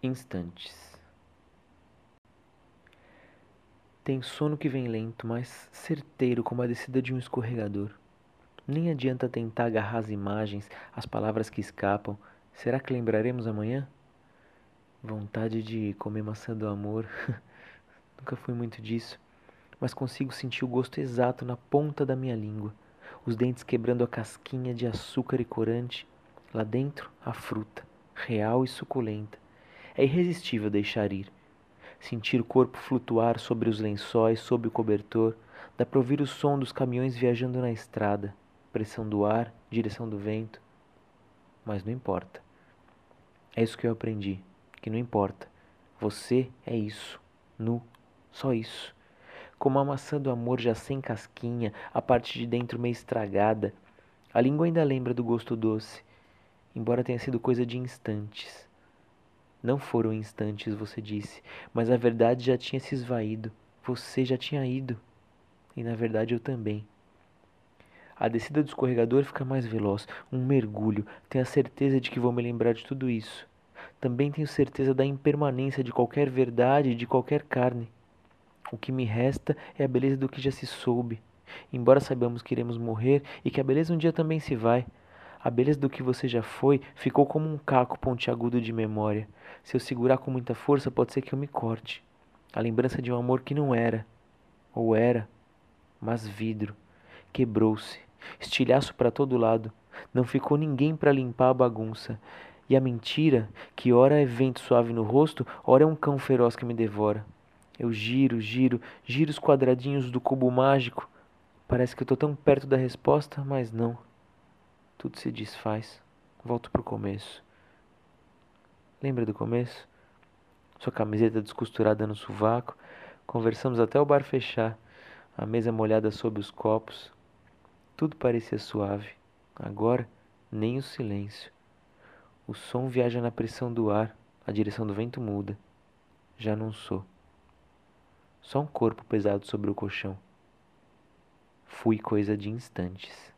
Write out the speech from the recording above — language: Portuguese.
Instantes. Tem sono que vem lento, mas certeiro como a descida de um escorregador. Nem adianta tentar agarrar as imagens, as palavras que escapam. Será que lembraremos amanhã? Vontade de comer maçã do amor. Nunca fui muito disso, mas consigo sentir o gosto exato na ponta da minha língua, os dentes quebrando a casquinha de açúcar e corante. Lá dentro, a fruta, real e suculenta é irresistível deixar ir. Sentir o corpo flutuar sobre os lençóis, sob o cobertor, dá para ouvir o som dos caminhões viajando na estrada, pressão do ar, direção do vento. Mas não importa. É isso que eu aprendi, que não importa. Você é isso, nu, só isso. Como a maçã do amor já sem casquinha, a parte de dentro meio estragada, a língua ainda lembra do gosto doce, embora tenha sido coisa de instantes. Não foram instantes, você disse, mas a verdade já tinha se esvaído. Você já tinha ido. E na verdade eu também. A descida do escorregador fica mais veloz, um mergulho. Tenho a certeza de que vou me lembrar de tudo isso. Também tenho certeza da impermanência de qualquer verdade e de qualquer carne. O que me resta é a beleza do que já se soube. Embora saibamos que iremos morrer e que a beleza um dia também se vai, a beleza do que você já foi ficou como um caco pontiagudo de memória. Se eu segurar com muita força, pode ser que eu me corte. A lembrança de um amor que não era, ou era, mas vidro. Quebrou-se, estilhaço para todo lado. Não ficou ninguém para limpar a bagunça. E a mentira, que ora é vento suave no rosto, ora é um cão feroz que me devora. Eu giro, giro, giro os quadradinhos do cubo mágico. Parece que eu estou tão perto da resposta, mas não tudo se desfaz. Volto pro começo. Lembra do começo? Sua camiseta descosturada no sovaco. Conversamos até o bar fechar, a mesa molhada sob os copos. Tudo parecia suave. Agora, nem o silêncio. O som viaja na pressão do ar, a direção do vento muda. Já não sou. Só um corpo pesado sobre o colchão. Fui coisa de instantes.